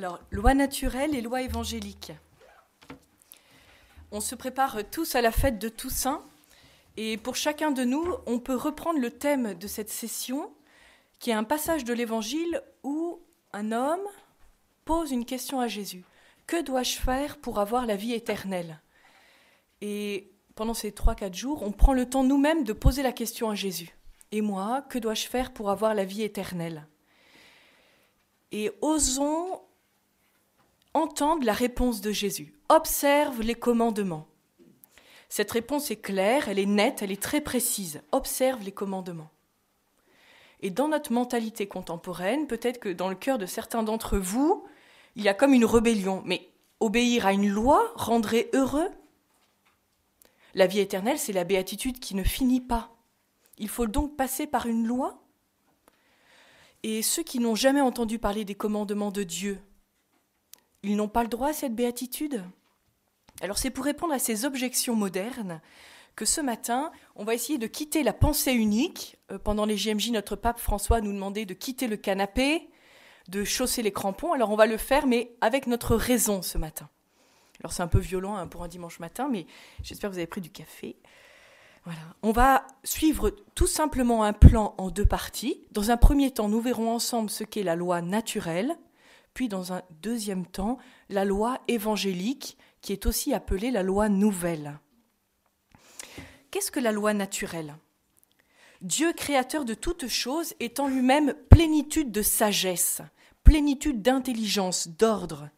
Alors, loi naturelle et loi évangélique. On se prépare tous à la fête de Toussaint et pour chacun de nous, on peut reprendre le thème de cette session qui est un passage de l'Évangile où un homme pose une question à Jésus. Que dois-je faire pour avoir la vie éternelle? Et pendant ces 3-4 jours, on prend le temps nous-mêmes de poser la question à Jésus. Et moi, que dois-je faire pour avoir la vie éternelle? Et osons entendre la réponse de Jésus. Observe les commandements. Cette réponse est claire, elle est nette, elle est très précise. Observe les commandements. Et dans notre mentalité contemporaine, peut-être que dans le cœur de certains d'entre vous, il y a comme une rébellion. Mais obéir à une loi rendrait heureux? La vie éternelle, c'est la béatitude qui ne finit pas. Il faut donc passer par une loi? Et ceux qui n'ont jamais entendu parler des commandements de Dieu, ils n'ont pas le droit à cette béatitude? Alors c'est pour répondre à ces objections modernes que ce matin, on va essayer de quitter la pensée unique. Euh, pendant les JMJ, notre pape François nous demandait de quitter le canapé, de chausser les crampons. Alors on va le faire, mais avec notre raison ce matin. Alors c'est un peu violent hein, pour un dimanche matin, mais j'espère que vous avez pris du café. Voilà. On va suivre tout simplement un plan en deux parties. Dans un premier temps, nous verrons ensemble ce qu'est la loi naturelle, dans un deuxième temps, la loi évangélique, qui est aussi appelée la loi nouvelle. Qu'est-ce que la loi naturelle? Dieu, créateur de toutes choses, est en lui-même plénitude de sagesse, plénitude d'intelligence, d'ordre.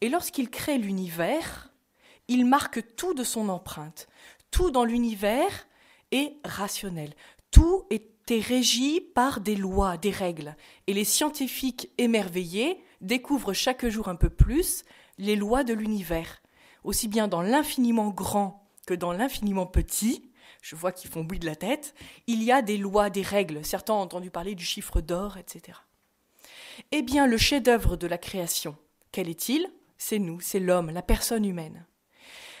Et lorsqu'il crée l'univers, il marque tout de son empreinte. Tout dans l'univers est rationnel. Tout est régi par des lois, des règles. Et les scientifiques émerveillés découvrent chaque jour un peu plus les lois de l'univers, aussi bien dans l'infiniment grand que dans l'infiniment petit. Je vois qu'ils font bruit de la tête. Il y a des lois, des règles. Certains ont entendu parler du chiffre d'or, etc. Eh bien, le chef-d'œuvre de la création, quel est-il? C'est nous, c'est l'homme, la personne humaine.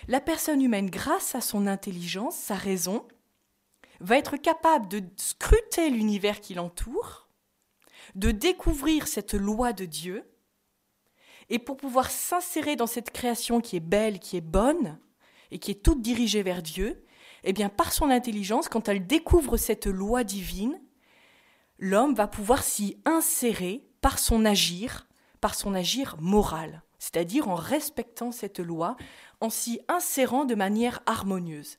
La personne humaine, grâce à son intelligence, sa raison, va être capable de scruter l'univers qui l'entoure, de découvrir cette loi de Dieu, et pour pouvoir s'insérer dans cette création qui est belle, qui est bonne, et qui est toute dirigée vers Dieu, eh bien, par son intelligence, quand elle découvre cette loi divine, l'homme va pouvoir s'y insérer par son agir, par son agir moral, c'est-à-dire en respectant cette loi, en s'y insérant de manière harmonieuse.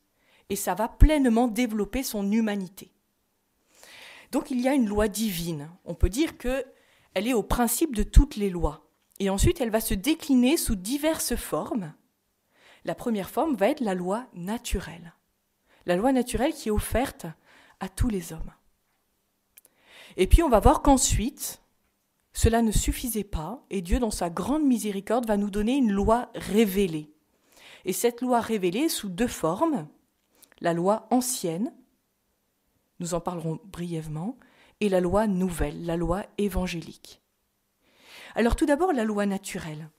Et ça va pleinement développer son humanité. Donc il y a une loi divine. On peut dire que elle est au principe de toutes les lois. Et ensuite, elle va se décliner sous diverses formes. La première forme va être la loi naturelle. La loi naturelle qui est offerte à tous les hommes. Et puis on va voir qu'ensuite, cela ne suffisait pas, et Dieu, dans sa grande miséricorde, va nous donner une loi révélée. Et cette loi révélée sous deux formes. La loi ancienne, nous en parlerons brièvement, et la loi nouvelle, la loi évangélique. Alors tout d'abord la loi naturelle.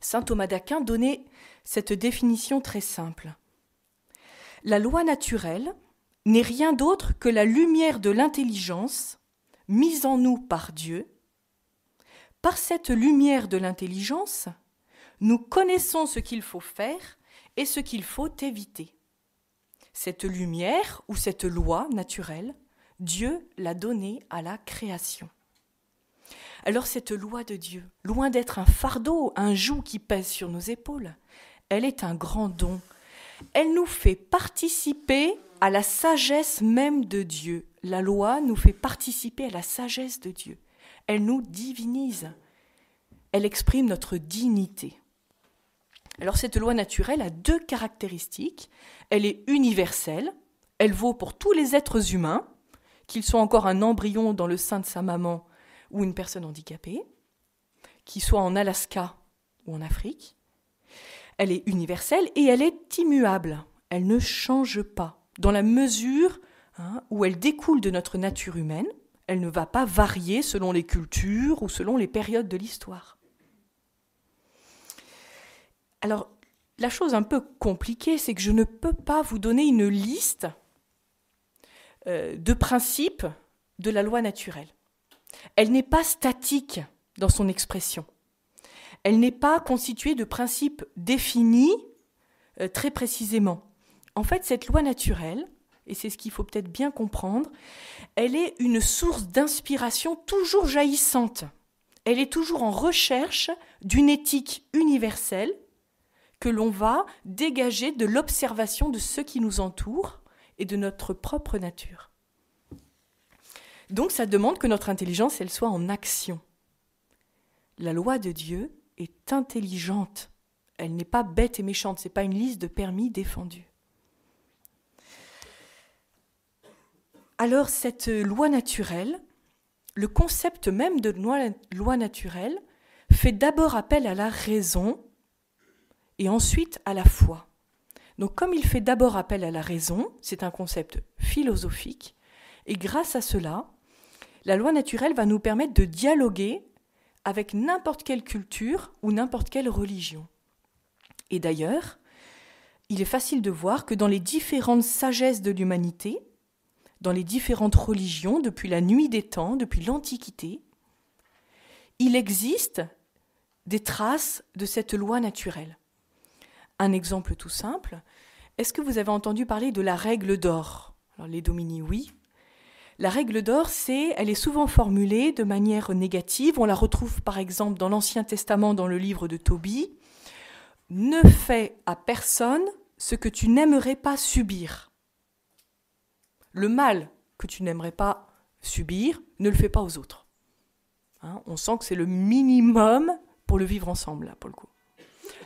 Saint Thomas d'Aquin donnait cette définition très simple. La loi naturelle n'est rien d'autre que la lumière de l'intelligence mise en nous par Dieu. Par cette lumière de l'intelligence, nous connaissons ce qu'il faut faire et ce qu'il faut éviter. Cette lumière ou cette loi naturelle, Dieu l'a donnée à la création. Alors cette loi de Dieu, loin d'être un fardeau, un joug qui pèse sur nos épaules, elle est un grand don. Elle nous fait participer à la sagesse même de Dieu. La loi nous fait participer à la sagesse de Dieu. Elle nous divinise. Elle exprime notre dignité. Alors cette loi naturelle a deux caractéristiques. Elle est universelle, elle vaut pour tous les êtres humains, qu'ils soient encore un embryon dans le sein de sa maman ou une personne handicapée, qui soit en Alaska ou en Afrique. Elle est universelle et elle est immuable. Elle ne change pas. Dans la mesure hein, où elle découle de notre nature humaine, elle ne va pas varier selon les cultures ou selon les périodes de l'histoire. Alors, la chose un peu compliquée, c'est que je ne peux pas vous donner une liste euh, de principes de la loi naturelle. Elle n'est pas statique dans son expression. Elle n'est pas constituée de principes définis euh, très précisément. En fait, cette loi naturelle, et c'est ce qu'il faut peut-être bien comprendre, elle est une source d'inspiration toujours jaillissante. Elle est toujours en recherche d'une éthique universelle que l'on va dégager de l'observation de ce qui nous entoure et de notre propre nature. Donc ça demande que notre intelligence, elle soit en action. La loi de Dieu est intelligente. Elle n'est pas bête et méchante, ce n'est pas une liste de permis défendus. Alors cette loi naturelle, le concept même de loi, naturelle, fait d'abord appel à la raison et ensuite à la foi. Donc comme il fait d'abord appel à la raison, c'est un concept philosophique, et grâce à cela, la loi naturelle va nous permettre de dialoguer avec n'importe quelle culture ou n'importe quelle religion. Et d'ailleurs, il est facile de voir que dans les différentes sagesses de l'humanité, dans les différentes religions depuis la nuit des temps, depuis l'Antiquité, il existe des traces de cette loi naturelle. Un exemple tout simple, est-ce que vous avez entendu parler de la règle d'or? Les domini, oui. La règle d'or, c'est, elle est souvent formulée de manière négative. On la retrouve par exemple dans l'Ancien Testament, dans le livre de Tobie. Ne fais à personne ce que tu n'aimerais pas subir. Le mal que tu n'aimerais pas subir, ne le fais pas aux autres. Hein, on sent que c'est le minimum pour le vivre ensemble, là, pour le coup.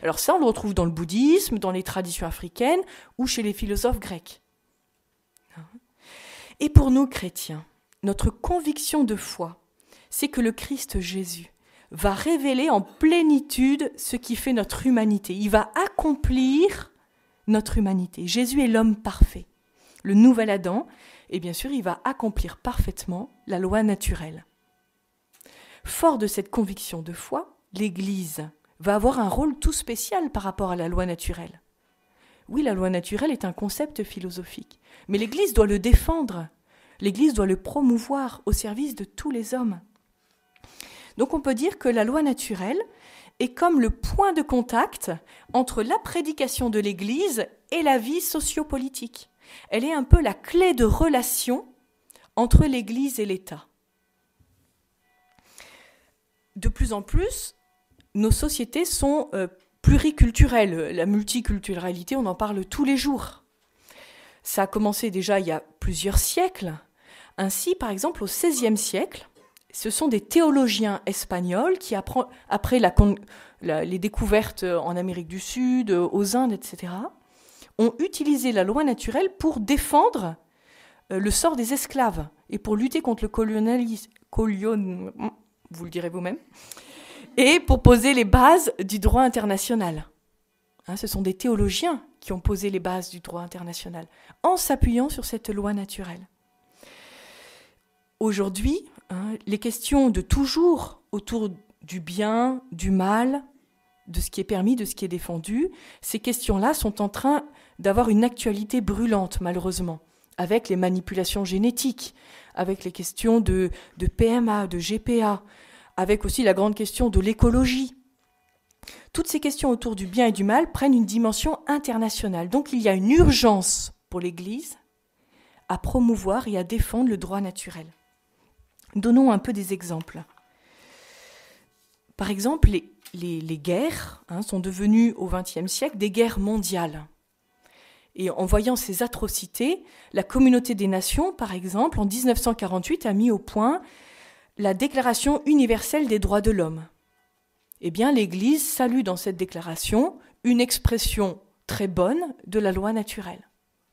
Alors ça, on le retrouve dans le bouddhisme, dans les traditions africaines ou chez les philosophes grecs. Et pour nous chrétiens, notre conviction de foi, c'est que le Christ Jésus va révéler en plénitude ce qui fait notre humanité. Il va accomplir notre humanité. Jésus est l'homme parfait, le nouvel Adam, et bien sûr, il va accomplir parfaitement la loi naturelle. Fort de cette conviction de foi, l'Église va avoir un rôle tout spécial par rapport à la loi naturelle. Oui, la loi naturelle est un concept philosophique, mais l'Église doit le défendre, l'Église doit le promouvoir au service de tous les hommes. Donc on peut dire que la loi naturelle est comme le point de contact entre la prédication de l'Église et la vie sociopolitique. Elle est un peu la clé de relation entre l'Église et l'État. De plus en plus, nos sociétés sont euh, pluriculturelles. La multiculturalité, on en parle tous les jours. Ça a commencé déjà il y a plusieurs siècles. Ainsi, par exemple, au XVIe siècle, ce sont des théologiens espagnols qui, après les découvertes en Amérique du Sud, aux Indes, etc., ont utilisé la loi naturelle pour défendre euh, le sort des esclaves et pour lutter contre le colonialisme. vous le direz vous-même et pour poser les bases du droit international. Hein, ce sont des théologiens qui ont posé les bases du droit international en s'appuyant sur cette loi naturelle. Aujourd'hui, hein, les questions de toujours autour du bien, du mal, de ce qui est permis, de ce qui est défendu, ces questions-là sont en train d'avoir une actualité brûlante, malheureusement, avec les manipulations génétiques, avec les questions de, de PMA, de GPA, avec aussi la grande question de l'écologie. Toutes ces questions autour du bien et du mal prennent une dimension internationale. Donc il y a une urgence pour l'Église à promouvoir et à défendre le droit naturel. Donnons un peu des exemples. Par exemple, les, guerres hein, sont devenues au XXe siècle des guerres mondiales. Et en voyant ces atrocités, la communauté des nations, par exemple, en 1948, a mis au point la Déclaration universelle des droits de l'homme. Eh bien, l'Église salue dans cette déclaration une expression très bonne de la loi naturelle.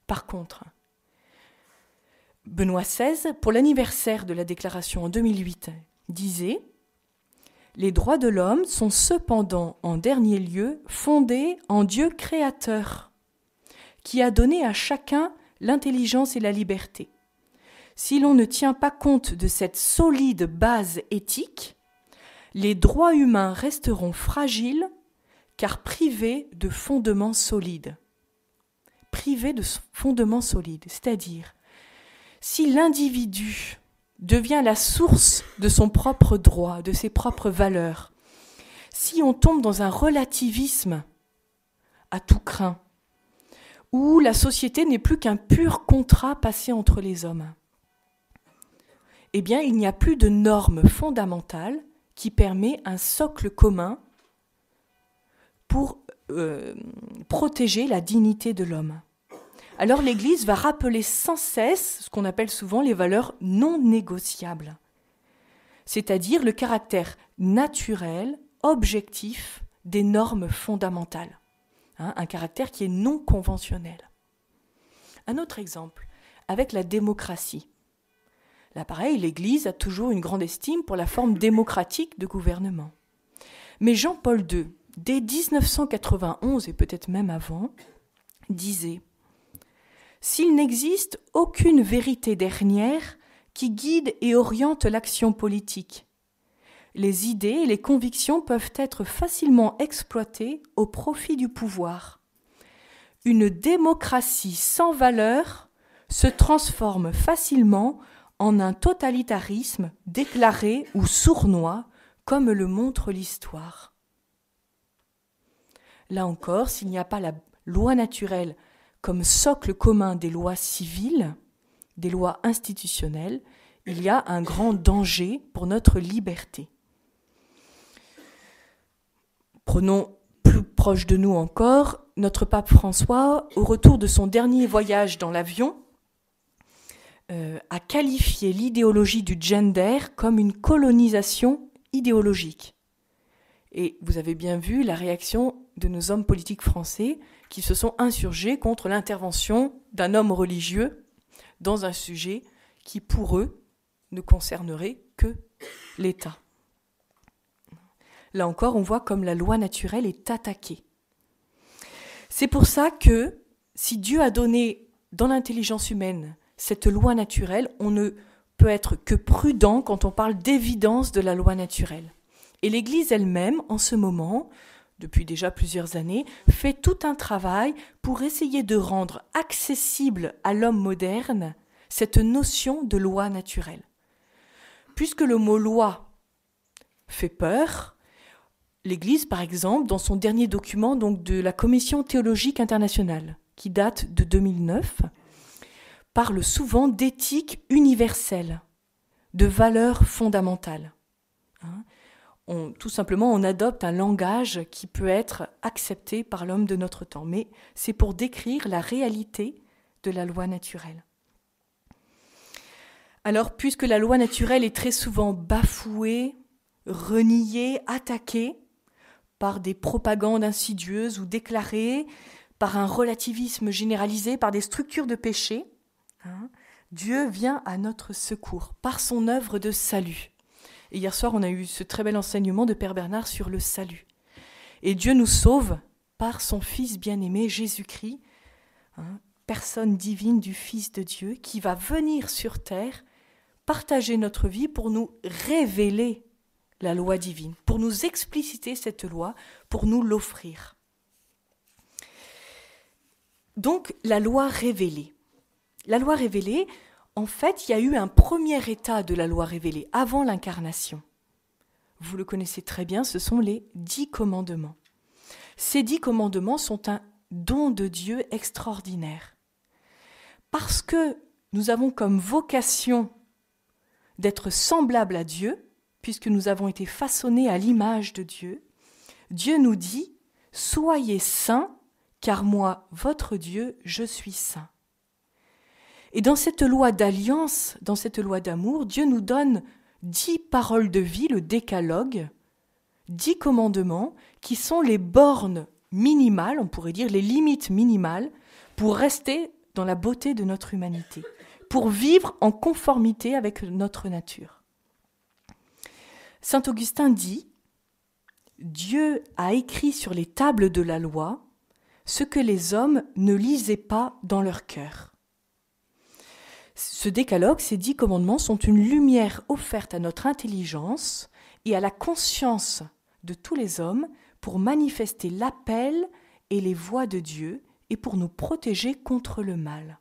Par contre, Benoît XVI, pour l'anniversaire de la déclaration en 2008, disait Les droits de l'homme sont cependant en dernier lieu fondés en Dieu créateur, qui a donné à chacun l'intelligence et la liberté si l'on ne tient pas compte de cette solide base éthique, les droits humains resteront fragiles car privés de fondements solides. Privés de fondements solides, c'est-à-dire si l'individu devient la source de son propre droit, de ses propres valeurs, si on tombe dans un relativisme à tout craint, où la société n'est plus qu'un pur contrat passé entre les hommes, eh bien, il n'y a plus de normes fondamentales qui permet un socle commun pour euh, protéger la dignité de l'homme. Alors l'Église va rappeler sans cesse ce qu'on appelle souvent les valeurs non négociables, c'est-à-dire le caractère naturel, objectif des normes fondamentales, hein, un caractère qui est non conventionnel. Un autre exemple, avec la démocratie. Là, pareil, l'Église a toujours une grande estime pour la forme démocratique de gouvernement. Mais Jean-Paul II, dès 1991 et peut-être même avant, disait S'il n'existe aucune vérité dernière qui guide et oriente l'action politique, les idées et les convictions peuvent être facilement exploitées au profit du pouvoir. Une démocratie sans valeur se transforme facilement en un totalitarisme déclaré ou sournois, comme le montre l'histoire. Là encore, s'il n'y a pas la loi naturelle comme socle commun des lois civiles, des lois institutionnelles, il y a un grand danger pour notre liberté. Prenons plus proche de nous encore notre pape François, au retour de son dernier voyage dans l'avion, euh, a qualifié l'idéologie du gender comme une colonisation idéologique. Et vous avez bien vu la réaction de nos hommes politiques français qui se sont insurgés contre l'intervention d'un homme religieux dans un sujet qui, pour eux, ne concernerait que l'État. Là encore, on voit comme la loi naturelle est attaquée. C'est pour ça que si Dieu a donné dans l'intelligence humaine cette loi naturelle, on ne peut être que prudent quand on parle d'évidence de la loi naturelle. Et l'Église elle-même, en ce moment, depuis déjà plusieurs années, fait tout un travail pour essayer de rendre accessible à l'homme moderne cette notion de loi naturelle. Puisque le mot loi fait peur, l'Église, par exemple, dans son dernier document donc de la Commission théologique internationale, qui date de 2009, parle souvent d'éthique universelle, de valeurs fondamentales. Hein. on, tout simplement, on adopte un langage qui peut être accepté par l'homme de notre temps, mais c'est pour décrire la réalité de la loi naturelle. Alors, puisque la loi naturelle est très souvent bafouée, reniée, attaquée par des propagandes insidieuses ou déclarées, par un relativisme généralisé, par des structures de péché, Hein? Dieu vient à notre secours par son œuvre de salut. Et hier soir, on a eu ce très bel enseignement de Père Bernard sur le salut. Et Dieu nous sauve par son Fils bien-aimé Jésus-Christ, hein, personne divine du Fils de Dieu, qui va venir sur terre partager notre vie pour nous révéler la loi divine, pour nous expliciter cette loi, pour nous l'offrir. Donc la loi révélée. La loi révélée, en fait, il y a eu un premier état de la loi révélée avant l'incarnation. Vous le connaissez très bien, ce sont les dix commandements. Ces dix commandements sont un don de Dieu extraordinaire. Parce que nous avons comme vocation d'être semblables à Dieu, puisque nous avons été façonnés à l'image de Dieu, Dieu nous dit, Soyez saints, car moi, votre Dieu, je suis saint. Et dans cette loi d'alliance, dans cette loi d'amour, Dieu nous donne dix paroles de vie, le décalogue, dix commandements qui sont les bornes minimales, on pourrait dire les limites minimales, pour rester dans la beauté de notre humanité, pour vivre en conformité avec notre nature. Saint Augustin dit, Dieu a écrit sur les tables de la loi ce que les hommes ne lisaient pas dans leur cœur. Ce décalogue, ces dix commandements sont une lumière offerte à notre intelligence et à la conscience de tous les hommes pour manifester l'appel et les voies de Dieu et pour nous protéger contre le mal.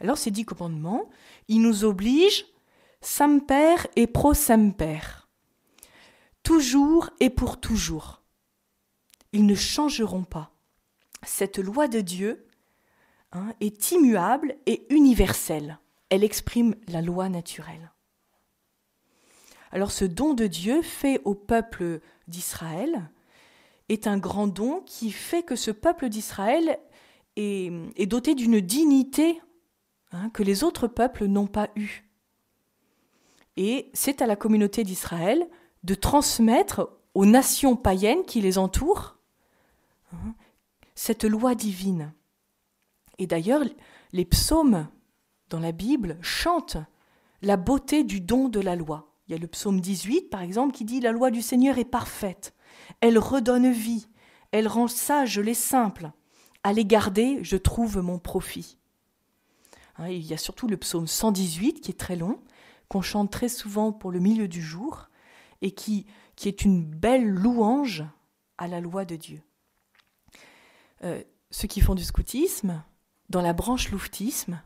Alors ces dix commandements, ils nous obligent semper et pro semper. toujours et pour toujours. Ils ne changeront pas. Cette loi de Dieu hein, est immuable et universelle. Elle exprime la loi naturelle. Alors ce don de Dieu fait au peuple d'Israël est un grand don qui fait que ce peuple d'Israël est, doté d'une dignité hein, que les autres peuples n'ont pas eue. Et c'est à la communauté d'Israël de transmettre aux nations païennes qui les entourent hein, cette loi divine. Et d'ailleurs, les psaumes dans la Bible chantent la beauté du don de la loi. Il y a le psaume 18, par exemple, qui dit La loi du Seigneur est parfaite, elle redonne vie, elle rend sage les simples. À les garder, je trouve mon profit. Hein, il y a surtout le psaume 118 qui est très long, qu'on chante très souvent pour le milieu du jour, et qui, qui est une belle louange à la loi de Dieu. Euh, ceux qui font du scoutisme, dans la branche louvetisme,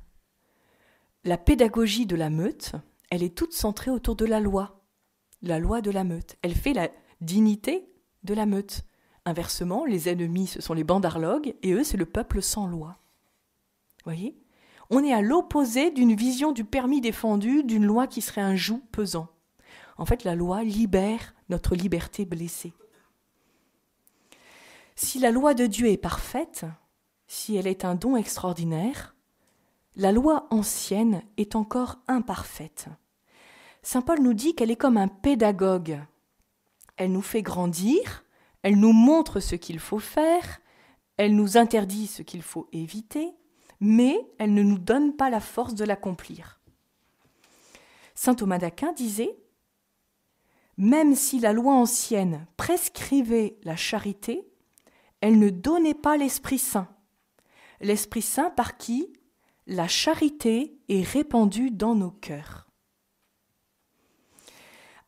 la pédagogie de la meute, elle est toute centrée autour de la loi, la loi de la meute. Elle fait la dignité de la meute. Inversement, les ennemis, ce sont les bandarlogues, et eux, c'est le peuple sans loi. Voyez? On est à l'opposé d'une vision du permis défendu, d'une loi qui serait un joug pesant. En fait, la loi libère notre liberté blessée. Si la loi de Dieu est parfaite, si elle est un don extraordinaire, la loi ancienne est encore imparfaite. Saint Paul nous dit qu'elle est comme un pédagogue. Elle nous fait grandir, elle nous montre ce qu'il faut faire, elle nous interdit ce qu'il faut éviter, mais elle ne nous donne pas la force de l'accomplir. Saint Thomas d'Aquin disait Même si la loi ancienne prescrivait la charité, elle ne donnait pas l'Esprit Saint. L'Esprit Saint par qui la charité est répandue dans nos cœurs.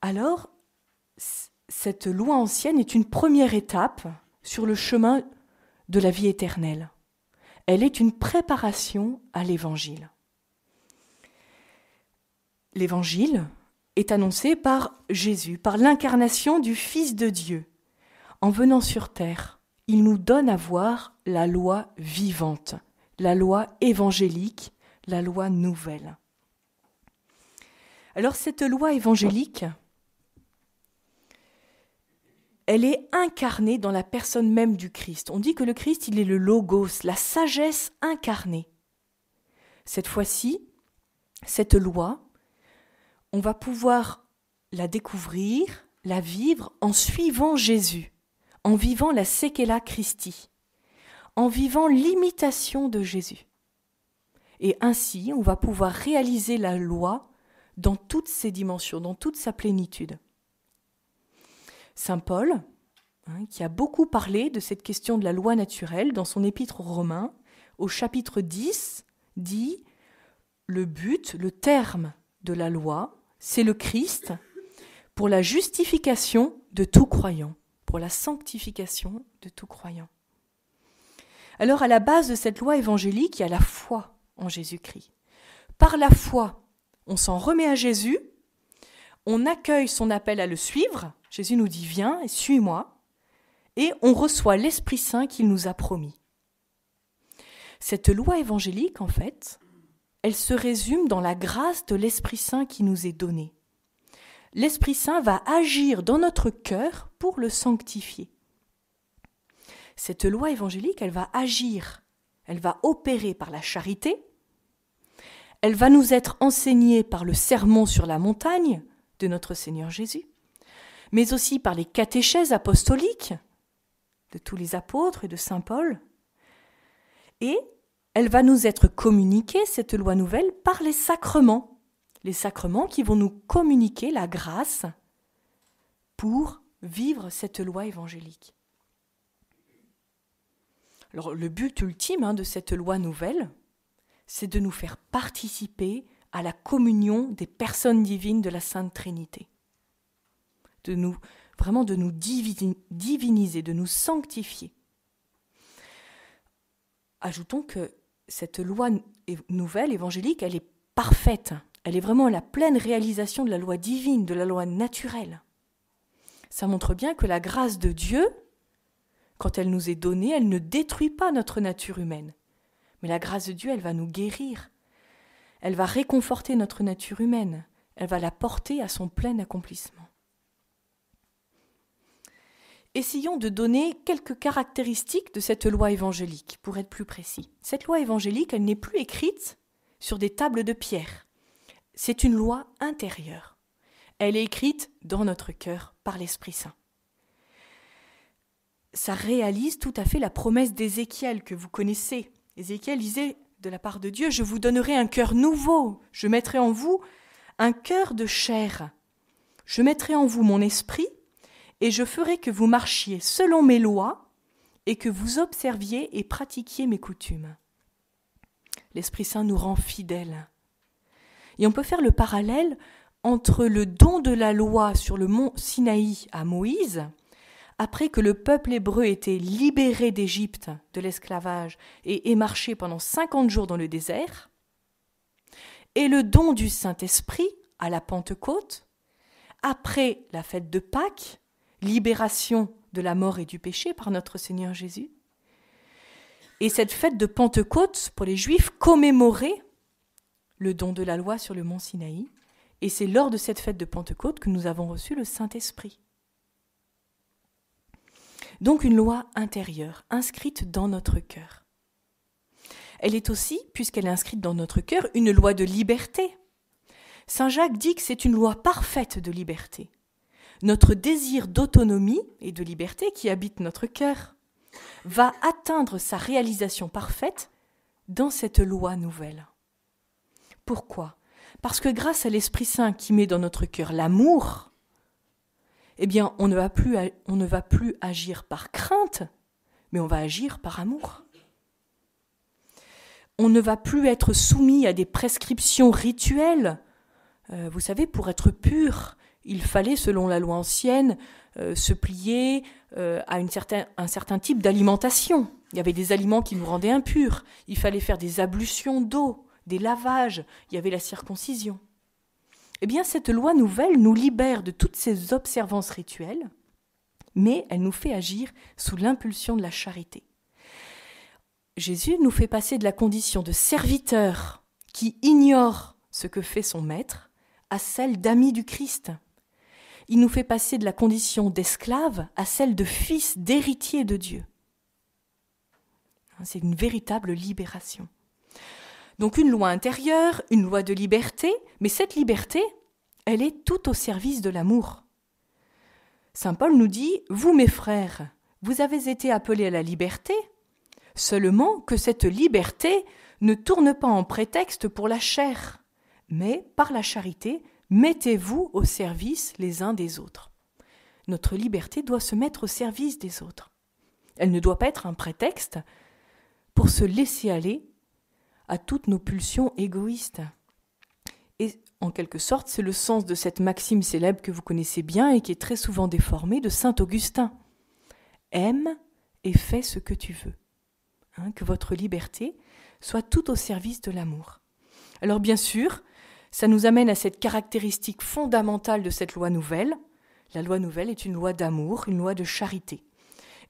Alors, cette loi ancienne est une première étape sur le chemin de la vie éternelle. Elle est une préparation à l'Évangile. L'Évangile est annoncé par Jésus, par l'incarnation du Fils de Dieu. En venant sur terre, il nous donne à voir la loi vivante, la loi évangélique, la loi nouvelle. Alors cette loi évangélique, elle est incarnée dans la personne même du Christ. On dit que le Christ, il est le logos, la sagesse incarnée. Cette fois-ci, cette loi, on va pouvoir la découvrir, la vivre en suivant Jésus, en vivant la Sekela Christi en vivant l'imitation de Jésus. Et ainsi, on va pouvoir réaliser la loi dans toutes ses dimensions, dans toute sa plénitude. Saint Paul, hein, qui a beaucoup parlé de cette question de la loi naturelle dans son épître aux Romains, au chapitre 10, dit Le but, le terme de la loi, c'est le Christ pour la justification de tout croyant, pour la sanctification de tout croyant. Alors à la base de cette loi évangélique, il y a la foi en Jésus-Christ. Par la foi, on s'en remet à Jésus, on accueille son appel à le suivre, Jésus nous dit viens et suis-moi, et on reçoit l'Esprit Saint qu'il nous a promis. Cette loi évangélique, en fait, elle se résume dans la grâce de l'Esprit Saint qui nous est donnée. L'Esprit Saint va agir dans notre cœur pour le sanctifier. Cette loi évangélique, elle va agir, elle va opérer par la charité, elle va nous être enseignée par le sermon sur la montagne de notre Seigneur Jésus, mais aussi par les catéchèses apostoliques de tous les apôtres et de Saint Paul, et elle va nous être communiquée, cette loi nouvelle, par les sacrements, les sacrements qui vont nous communiquer la grâce pour vivre cette loi évangélique. Alors, le but ultime hein, de cette loi nouvelle, c'est de nous faire participer à la communion des personnes divines de la Sainte Trinité. De nous, vraiment de nous diviniser, de nous sanctifier. Ajoutons que cette loi nouvelle évangélique, elle est parfaite. Elle est vraiment la pleine réalisation de la loi divine, de la loi naturelle. Ça montre bien que la grâce de Dieu, quand elle nous est donnée, elle ne détruit pas notre nature humaine. Mais la grâce de Dieu, elle va nous guérir. Elle va réconforter notre nature humaine. Elle va la porter à son plein accomplissement. Essayons de donner quelques caractéristiques de cette loi évangélique, pour être plus précis. Cette loi évangélique, elle n'est plus écrite sur des tables de pierre. C'est une loi intérieure. Elle est écrite dans notre cœur par l'Esprit Saint. Ça réalise tout à fait la promesse d'Ézéchiel que vous connaissez. Ézéchiel disait de la part de Dieu, je vous donnerai un cœur nouveau, je mettrai en vous un cœur de chair, je mettrai en vous mon esprit, et je ferai que vous marchiez selon mes lois, et que vous observiez et pratiquiez mes coutumes. L'Esprit Saint nous rend fidèles. Et on peut faire le parallèle entre le don de la loi sur le mont Sinaï à Moïse, après que le peuple hébreu était libéré d'Égypte, de l'esclavage, et est marché pendant cinquante jours dans le désert, et le don du Saint-Esprit à la Pentecôte, après la fête de Pâques, libération de la mort et du péché par notre Seigneur Jésus. Et cette fête de Pentecôte, pour les Juifs, commémorait le don de la loi sur le mont Sinaï, et c'est lors de cette fête de Pentecôte que nous avons reçu le Saint-Esprit. Donc une loi intérieure, inscrite dans notre cœur. Elle est aussi, puisqu'elle est inscrite dans notre cœur, une loi de liberté. Saint Jacques dit que c'est une loi parfaite de liberté. Notre désir d'autonomie et de liberté qui habite notre cœur va atteindre sa réalisation parfaite dans cette loi nouvelle. Pourquoi? Parce que grâce à l'Esprit Saint qui met dans notre cœur l'amour, eh bien, on ne, va plus, agir par crainte, mais on va agir par amour. On ne va plus être soumis à des prescriptions rituelles. Euh, vous savez, pour être pur, il fallait, selon la loi ancienne, euh, se plier euh, à un certain type d'alimentation. Il y avait des aliments qui nous rendaient impurs. Il fallait faire des ablutions d'eau des lavages, il y avait la circoncision. Eh bien, cette loi nouvelle nous libère de toutes ces observances rituelles, mais elle nous fait agir sous l'impulsion de la charité. Jésus nous fait passer de la condition de serviteur qui ignore ce que fait son maître à celle d'ami du Christ. Il nous fait passer de la condition d'esclave à celle de fils d'héritier de Dieu. C'est une véritable libération. Donc une loi intérieure, une loi de liberté, mais cette liberté, elle est tout au service de l'amour. Saint Paul nous dit, Vous mes frères, vous avez été appelés à la liberté, seulement que cette liberté ne tourne pas en prétexte pour la chair, mais par la charité, mettez-vous au service les uns des autres. Notre liberté doit se mettre au service des autres. Elle ne doit pas être un prétexte pour se laisser aller à toutes nos pulsions égoïstes. Et en quelque sorte, c'est le sens de cette maxime célèbre que vous connaissez bien et qui est très souvent déformée de Saint Augustin. Aime et fais ce que tu veux. Hein, que votre liberté soit tout au service de l'amour. Alors bien sûr, ça nous amène à cette caractéristique fondamentale de cette loi nouvelle. La loi nouvelle est une loi d'amour, une loi de charité.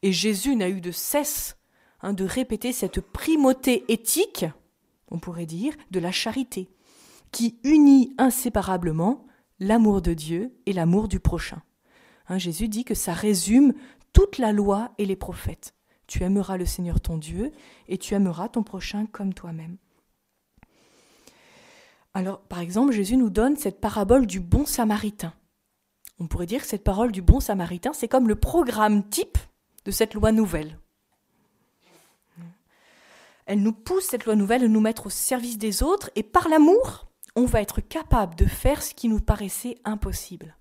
Et Jésus n'a eu de cesse hein, de répéter cette primauté éthique on pourrait dire, de la charité, qui unit inséparablement l'amour de Dieu et l'amour du prochain. Hein, Jésus dit que ça résume toute la loi et les prophètes. Tu aimeras le Seigneur ton Dieu et tu aimeras ton prochain comme toi-même. Alors, par exemple, Jésus nous donne cette parabole du bon samaritain. On pourrait dire que cette parole du bon samaritain, c'est comme le programme type de cette loi nouvelle elle nous pousse, cette loi nouvelle, à nous mettre au service des autres, et par l'amour, on va être capable de faire ce qui nous paraissait impossible.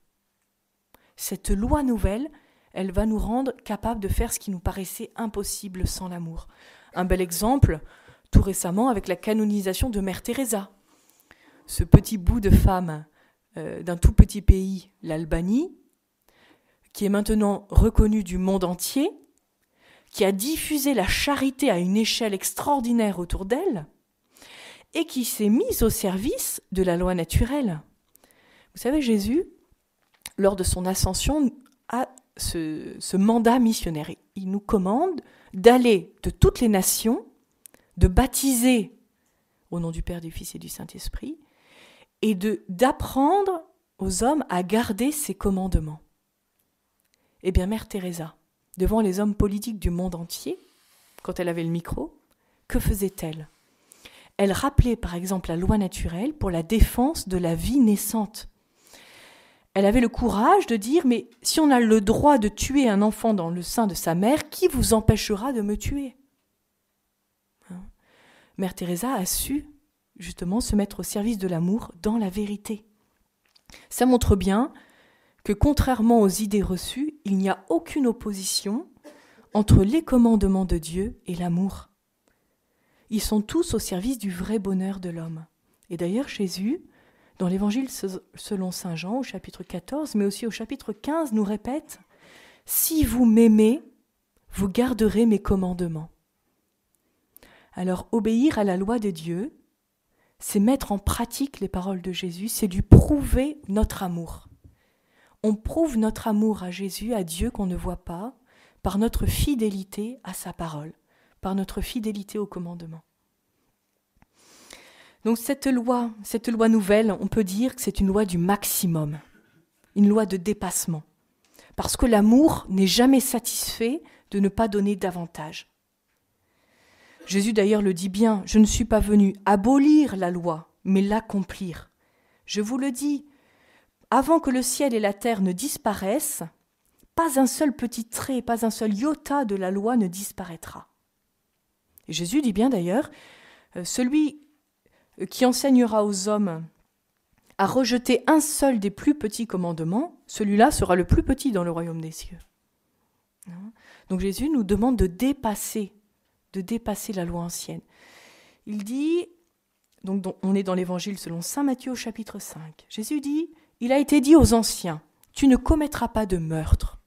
Cette loi nouvelle, elle va nous rendre capables de faire ce qui nous paraissait impossible sans l'amour. Un bel exemple, tout récemment, avec la canonisation de Mère Teresa. Ce petit bout de femme euh, d'un tout petit pays, l'Albanie, qui est maintenant reconnu du monde entier, qui a diffusé la charité à une échelle extraordinaire autour d'elle, et qui s'est mise au service de la loi naturelle. Vous savez, Jésus, lors de son ascension, a ce, mandat missionnaire. Il nous commande d'aller de toutes les nations, de baptiser au nom du Père, du Fils et du Saint-Esprit, et d'apprendre aux hommes à garder ses commandements. Eh bien, Mère Teresa, devant les hommes politiques du monde entier, quand elle avait le micro, que faisait-elle Elle rappelait par exemple la loi naturelle pour la défense de la vie naissante. Elle avait le courage de dire Mais si on a le droit de tuer un enfant dans le sein de sa mère, qui vous empêchera de me tuer? Hein? Mère Teresa a su justement se mettre au service de l'amour dans la vérité. Ça montre bien que contrairement aux idées reçues, il n'y a aucune opposition entre les commandements de Dieu et l'amour. Ils sont tous au service du vrai bonheur de l'homme. Et d'ailleurs, Jésus, dans l'évangile selon Saint Jean, au chapitre 14, mais aussi au chapitre 15, nous répète Si vous m'aimez, vous garderez mes commandements. Alors, obéir à la loi de Dieu, c'est mettre en pratique les paroles de Jésus, c'est lui prouver notre amour. On prouve notre amour à Jésus, à Dieu qu'on ne voit pas, par notre fidélité à sa parole, par notre fidélité au commandement. Donc cette loi, cette loi nouvelle, on peut dire que c'est une loi du maximum, une loi de dépassement, parce que l'amour n'est jamais satisfait de ne pas donner davantage. Jésus d'ailleurs le dit bien, je ne suis pas venu abolir la loi, mais l'accomplir. Je vous le dis, avant que le ciel et la terre ne disparaissent, pas un seul petit trait, pas un seul iota de la loi ne disparaîtra. Et Jésus dit bien d'ailleurs, euh, celui euh, qui enseignera aux hommes à rejeter un seul des plus petits commandements, celui-là sera le plus petit dans le royaume des cieux. Donc Jésus nous demande de dépasser de dépasser la loi ancienne. Il dit, donc on est dans l'évangile selon Saint Matthieu au chapitre 5, Jésus dit, il a été dit aux anciens, tu ne commettras pas de meurtre.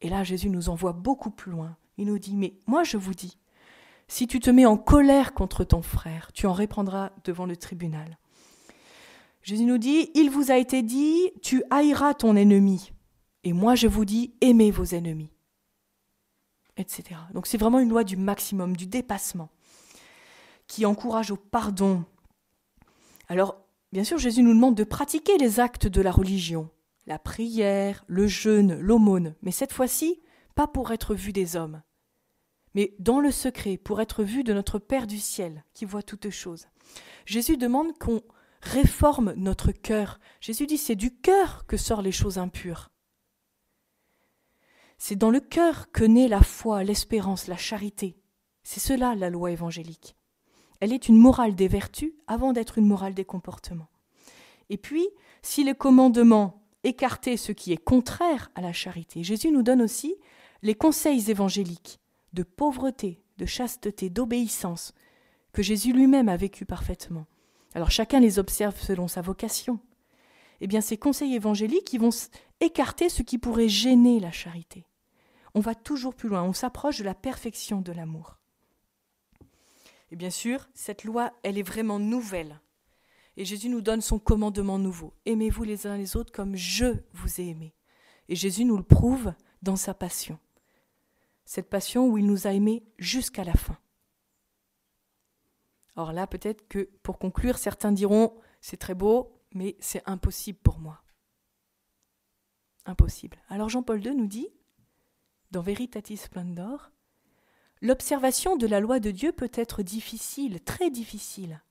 Et là, Jésus nous envoie beaucoup plus loin. Il nous dit, mais moi je vous dis, si tu te mets en colère contre ton frère, tu en répondras devant le tribunal. Jésus nous dit, il vous a été dit, tu haïras ton ennemi. Et moi je vous dis, aimez vos ennemis etc. Donc c'est vraiment une loi du maximum, du dépassement, qui encourage au pardon. Alors, bien sûr, Jésus nous demande de pratiquer les actes de la religion, la prière, le jeûne, l'aumône, mais cette fois-ci, pas pour être vu des hommes, mais dans le secret, pour être vu de notre Père du ciel, qui voit toutes choses. Jésus demande qu'on réforme notre cœur. Jésus dit c'est du cœur que sortent les choses impures. C'est dans le cœur que naît la foi, l'espérance, la charité. C'est cela la loi évangélique. Elle est une morale des vertus avant d'être une morale des comportements. Et puis, si les commandements écartaient ce qui est contraire à la charité, Jésus nous donne aussi les conseils évangéliques de pauvreté, de chasteté, d'obéissance, que Jésus lui-même a vécu parfaitement. Alors chacun les observe selon sa vocation. Eh bien, ces conseils évangéliques, vont écarter ce qui pourrait gêner la charité on va toujours plus loin, on s'approche de la perfection de l'amour. Et bien sûr, cette loi, elle est vraiment nouvelle. Et Jésus nous donne son commandement nouveau. Aimez-vous les uns les autres comme je vous ai aimés. Et Jésus nous le prouve dans sa passion. Cette passion où il nous a aimés jusqu'à la fin. Or là, peut-être que pour conclure, certains diront, c'est très beau, mais c'est impossible pour moi. Impossible. Alors Jean-Paul II nous dit, dans Veritatis Splendor, l'observation de la loi de Dieu peut être difficile, très difficile.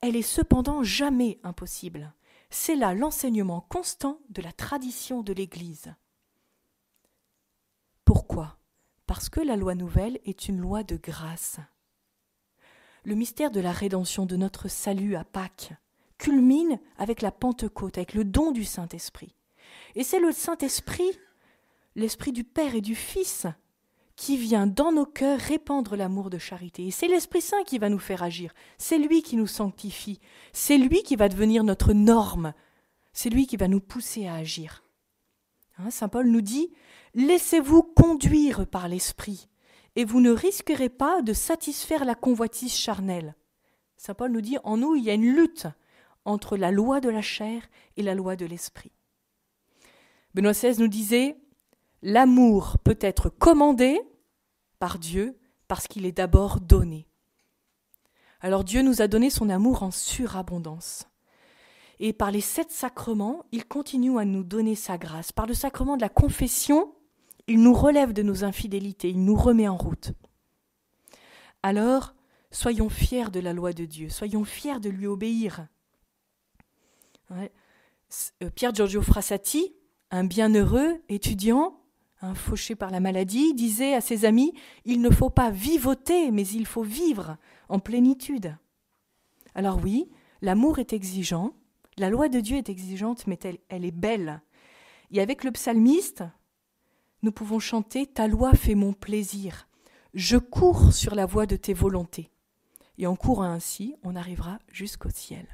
Elle est cependant jamais impossible. C'est là l'enseignement constant de la tradition de l'Église. Pourquoi? Parce que la loi nouvelle est une loi de grâce. Le mystère de la rédemption de notre salut à Pâques culmine avec la Pentecôte, avec le don du Saint-Esprit. Et c'est le Saint-Esprit l'Esprit du Père et du Fils qui vient dans nos cœurs répandre l'amour de charité. Et c'est l'Esprit Saint qui va nous faire agir. C'est lui qui nous sanctifie. C'est lui qui va devenir notre norme. C'est lui qui va nous pousser à agir. Hein, Saint Paul nous dit Laissez-vous conduire par l'Esprit, et vous ne risquerez pas de satisfaire la convoitise charnelle. Saint Paul nous dit En nous, il y a une lutte entre la loi de la chair et la loi de l'Esprit. Benoît XVI nous disait L'amour peut être commandé par Dieu parce qu'il est d'abord donné. Alors Dieu nous a donné son amour en surabondance. Et par les sept sacrements, il continue à nous donner sa grâce. Par le sacrement de la confession, il nous relève de nos infidélités, il nous remet en route. Alors, soyons fiers de la loi de Dieu, soyons fiers de lui obéir. Euh, Pierre Giorgio Frassati, un bienheureux étudiant, un fauché par la maladie, disait à ses amis Il ne faut pas vivoter, mais il faut vivre en plénitude. Alors oui, l'amour est exigeant, la loi de Dieu est exigeante, mais elle est belle. Et avec le psalmiste, nous pouvons chanter Ta loi fait mon plaisir. Je cours sur la voie de tes volontés. Et en courant ainsi, on arrivera jusqu'au ciel.